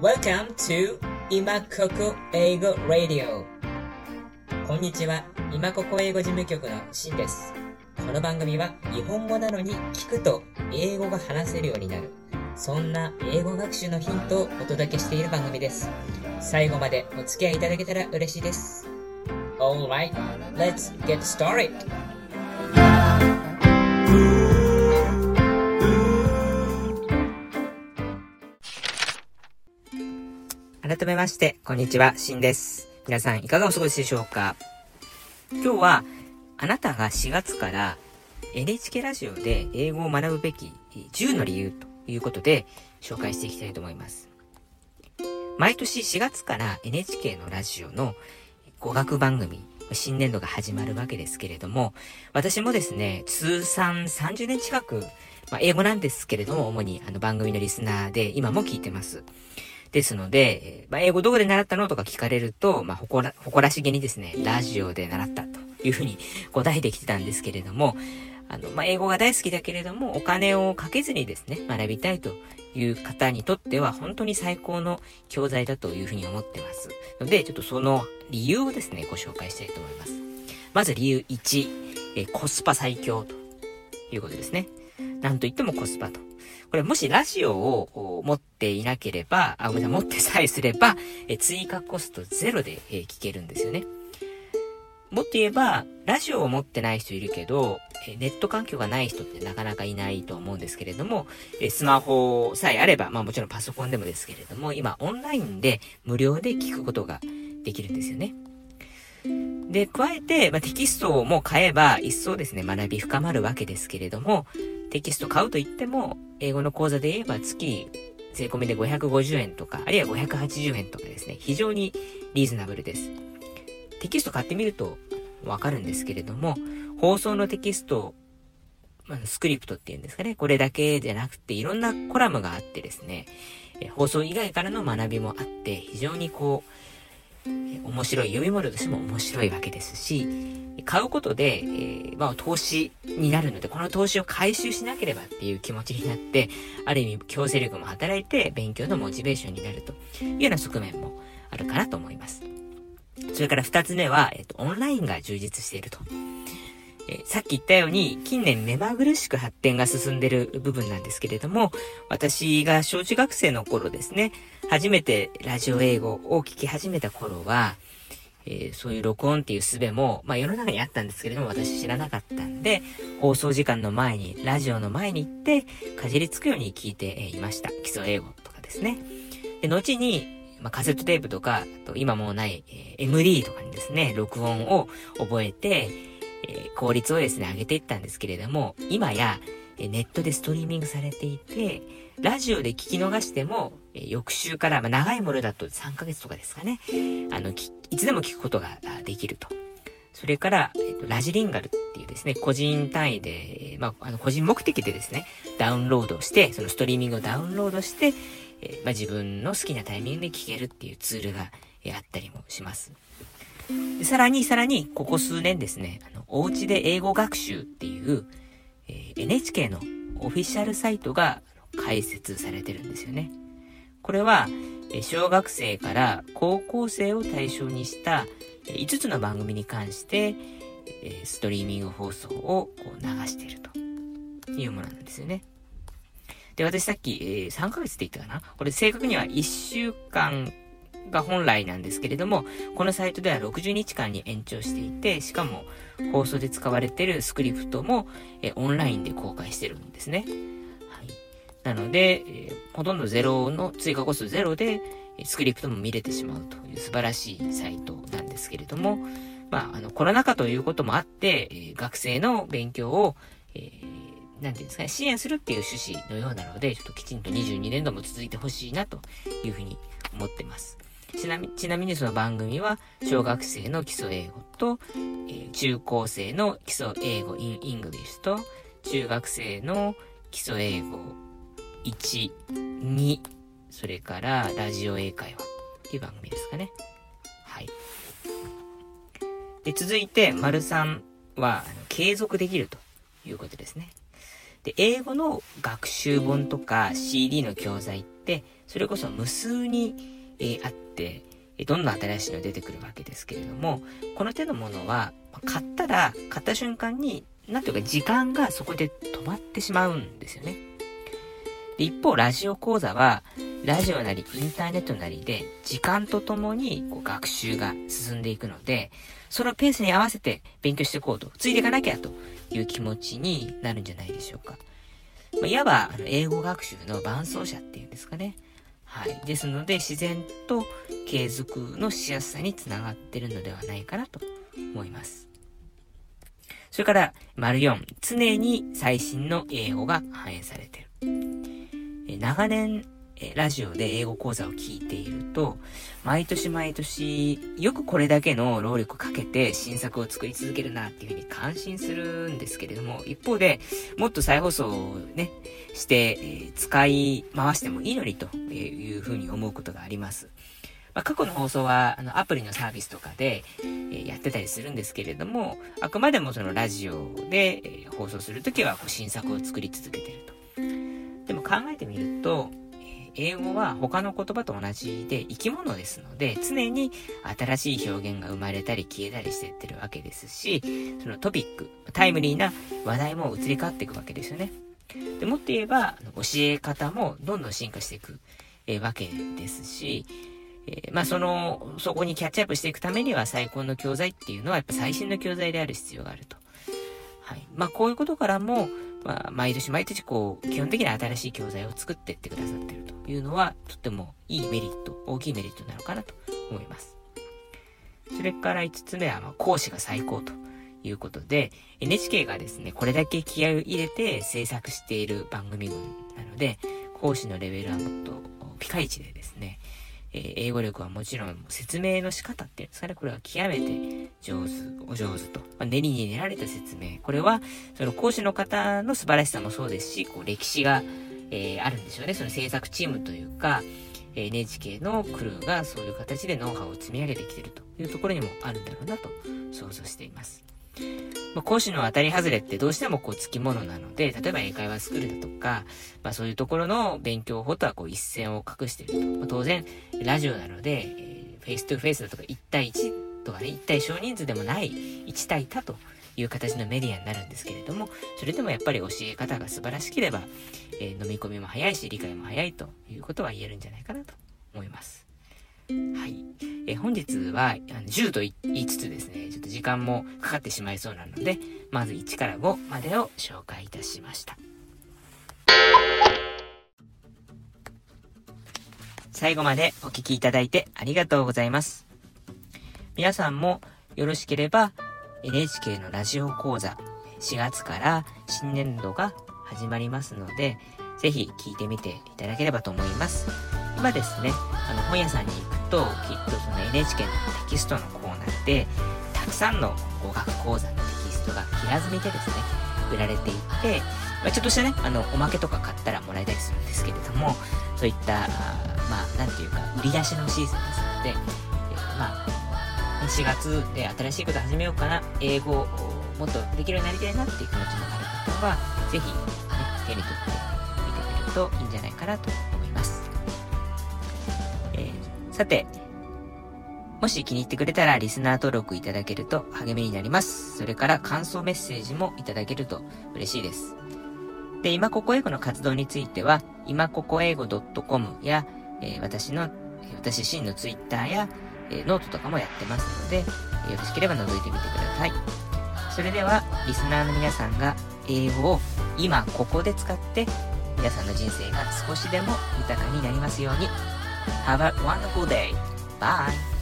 Welcome to 今ここ英語 Radio. こんにちは。今ここ英語事務局のしんです。この番組は日本語なのに聞くと英語が話せるようになる。そんな英語学習のヒントをお届けしている番組です。最後までお付き合いいただけたら嬉しいです。Alright, let's get started! 改めまして、こんにちは、しんです。皆さん、いかがお過ごしでしょうか？今日は、あなたが4月から NHK ラジオで英語を学ぶべき10の理由ということで紹介していきたいと思います。毎年4月から NHK のラジオの語学番組、新年度が始まるわけですけれども、私もですね、通算30年近く、まあ、英語なんですけれども、主にあの番組のリスナーで今も聞いてます。ですので、まあ、英語どこで習ったのとか聞かれると、まあ、誇ら、誇らしげにですね、ラジオで習ったというふうに 答えてきてたんですけれども、あの、まあ、英語が大好きだけれども、お金をかけずにですね、学びたいという方にとっては、本当に最高の教材だというふうに思ってます。ので、ちょっとその理由をですね、ご紹介したいと思います。まず理由1、えコスパ最強ということですね。なんといってもコスパと。これもしラジオを持っていなければ、あ、ごめんなさい、持ってさえすれば、え追加コストゼロで、え聞けるんですよね。もっと言えば、ラジオを持ってない人いるけど、ネット環境がない人ってなかなかいないと思うんですけれども、スマホさえあれば、まあもちろんパソコンでもですけれども、今オンラインで無料で聞くことができるんですよね。で、加えて、まあ、テキストも買えば、一層ですね、学び深まるわけですけれども、テキスト買うと言っても、英語の講座で言えば月、税込みで550円とか、あるいは580円とかですね、非常にリーズナブルです。テキスト買ってみるとわかるんですけれども、放送のテキスト、まあ、スクリプトっていうんですかね、これだけじゃなくて、いろんなコラムがあってですね、放送以外からの学びもあって、非常にこう、面白い、読み物としても面白いわけですし、買うことで、えー、まあ、投資になるので、この投資を回収しなければっていう気持ちになって、ある意味強制力も働いて、勉強のモチベーションになるというような側面もあるかなと思います。それから二つ目は、えっ、と、オンラインが充実していると。えさっき言ったように、近年目まぐるしく発展が進んでる部分なんですけれども、私が小中学生の頃ですね、初めてラジオ英語を聞き始めた頃は、えー、そういう録音っていう術も、まあ世の中にあったんですけれども、私知らなかったんで、放送時間の前に、ラジオの前に行って、かじりつくように聞いていました。基礎英語とかですね。で、後に、まあ、カセットテープとか、と今もうない、えー、MD とかにですね、録音を覚えて、えー、効率をですね、上げていったんですけれども、今や、えネットでストリーミングされていて、ラジオで聞き逃しても、え翌週から、まあ、長いものだと3ヶ月とかですかね、あの、いつでも聞くことができると。それから、えっと、ラジリンガルっていうですね、個人単位で、まあ、あの、個人目的でですね、ダウンロードして、そのストリーミングをダウンロードして、えまあ、自分の好きなタイミングで聞けるっていうツールが、えあったりもします。さらに、さらに、ここ数年ですね、あの、お家で英語学習っていう、えー、NHK のオフィシャルサイトが開設されてるんですよね。これは、小学生から高校生を対象にした5つの番組に関して、ストリーミング放送を流しているというものなんですよね。で、私さっき、えー、3ヶ月って言ったかな？これ正確には1週間が本来なんですけれども、このサイトでは60日間に延長していて、しかも放送で使われているスクリプトも、えオンラインで公開してるんですね。なので、えー、ほとんどゼロの、追加コストゼロで、スクリプトも見れてしまうという素晴らしいサイトなんですけれども、まあ、あの、コロナ禍ということもあって、えー、学生の勉強を、えー、なんていうんですかね、支援するっていう趣旨のようなので、ちょっときちんと22年度も続いてほしいなというふうに思ってます。ちなみちなみにその番組は、小学生の基礎英語と、えー、中高生の基礎英語 in English と、中学生の基礎英語1、2、それからラジオ英会話っていう番組ですかね。はい。で、続いて、丸3は、継続できるということですね。で、英語の学習本とか CD の教材って、それこそ無数に、えー、あって、どんどん新しいの出てくるわけですけれども、この手のものは、買ったら、買った瞬間に、なんていうか時間がそこで止まってしまうんですよね。で一方、ラジオ講座は、ラジオなりインターネットなりで、時間とともにこう学習が進んでいくので、そのペースに合わせて勉強していこうと、ついていかなきゃという気持ちになるんじゃないでしょうか。まあ、いわば、あの、英語学習の伴走者っていうんですかね。はい。ですので、自然と継続のしやすさにつながってるのではないかなと思います。それから、丸4、常に最新の英語が反映されてる。長年、ラジオで英語講座を聞いていると、毎年毎年、よくこれだけの労力をかけて新作を作り続けるなっていうふうに感心するんですけれども、一方で、もっと再放送をね、して、え、使い回してもいいのにというふうに思うことがあります。まあ、過去の放送は、あの、アプリのサービスとかで、えー、やってたりするんですけれども、あくまでもそのラジオで、えー、放送するときはこう新作を作り続けてると。考えてみると、英語は他の言葉と同じで生き物ですので、常に新しい表現が生まれたり消えたりしてってるわけですし、そのトピック、タイムリーな話題も移り変わっていくわけですよね。でもっと言えば、教え方もどんどん進化していく、え、わけですし、えー、まあその、そこにキャッチアップしていくためには最高の教材っていうのはやっぱ最新の教材である必要があると。はい。まあこういうことからも、まあ、毎年毎年こう、基本的に新しい教材を作ってってくださってるというのは、とってもいいメリット、大きいメリットなのかなと思います。それから5つ目は、まあ、講師が最高ということで、NHK がですね、これだけ気合を入れて制作している番組群なので、講師のレベルはもっとピカイチでですね、え、英語力はもちろん説明の仕方っていうんですかね、これは極めて上手、お上手と。まあ、練りに練られた説明。これは、その講師の方の素晴らしさもそうですし、こう歴史が、えー、あるんでしょうね。その制作チームというか、NHK のクルーがそういう形でノウハウを積み上げてきてるというところにもあるんだろうなと想像しています。まあ、講師の当たり外れってどうしてもこう付き物なので、例えば英会話スクールだとか、まあそういうところの勉強法とはこう一線を画していると。まあ、当然、ラジオなので、えー、 face to face だとか1対1とかね、1対少人数でもない1対多という形のメディアになるんですけれども、それでもやっぱり教え方が素晴らしければ、えー、飲み込みも早いし、理解も早いということは言えるんじゃないかなと思います。はい。え本日はあの10と言いつつですね、時間もかかってしまいそうなので、まず1から5までを紹介いたしました。最後までお聴きいただいてありがとうございます。皆さんもよろしければ NHK のラジオ講座4月から新年度が始まりますので、ぜひ聞いてみていただければと思います。今ですね、あの本屋さんに行くと、きっとその NHK のテキストのコーナーで、たくさんの語学講座のテキストが平積みでですね、売られていて、まあ、ちょっとしたね、あの、おまけとか買ったらもらえたりするんですけれども、そういった、あまあ、なんていうか、売り出しのシーズンですので、えまあ、4月で新しいこと始めようかな、英語をもっとできるようになりたいなっていう気持ちのある方は、ぜひ、ね、手に取ってみてみるといいんじゃないかなと思います。さて、もし気に入ってくれたらリスナー登録いただけると励みになります。それから感想メッセージもいただけると嬉しいです。で、今ここ英語の活動については、今ここ英語 .com や、えー、私の、私自身の Twitter や、えー、ノートとかもやってますので、よろしければ覗いてみてください。それでは、リスナーの皆さんが英語を今ここで使って、皆さんの人生が少しでも豊かになりますように。Have a wonderful day. Bye.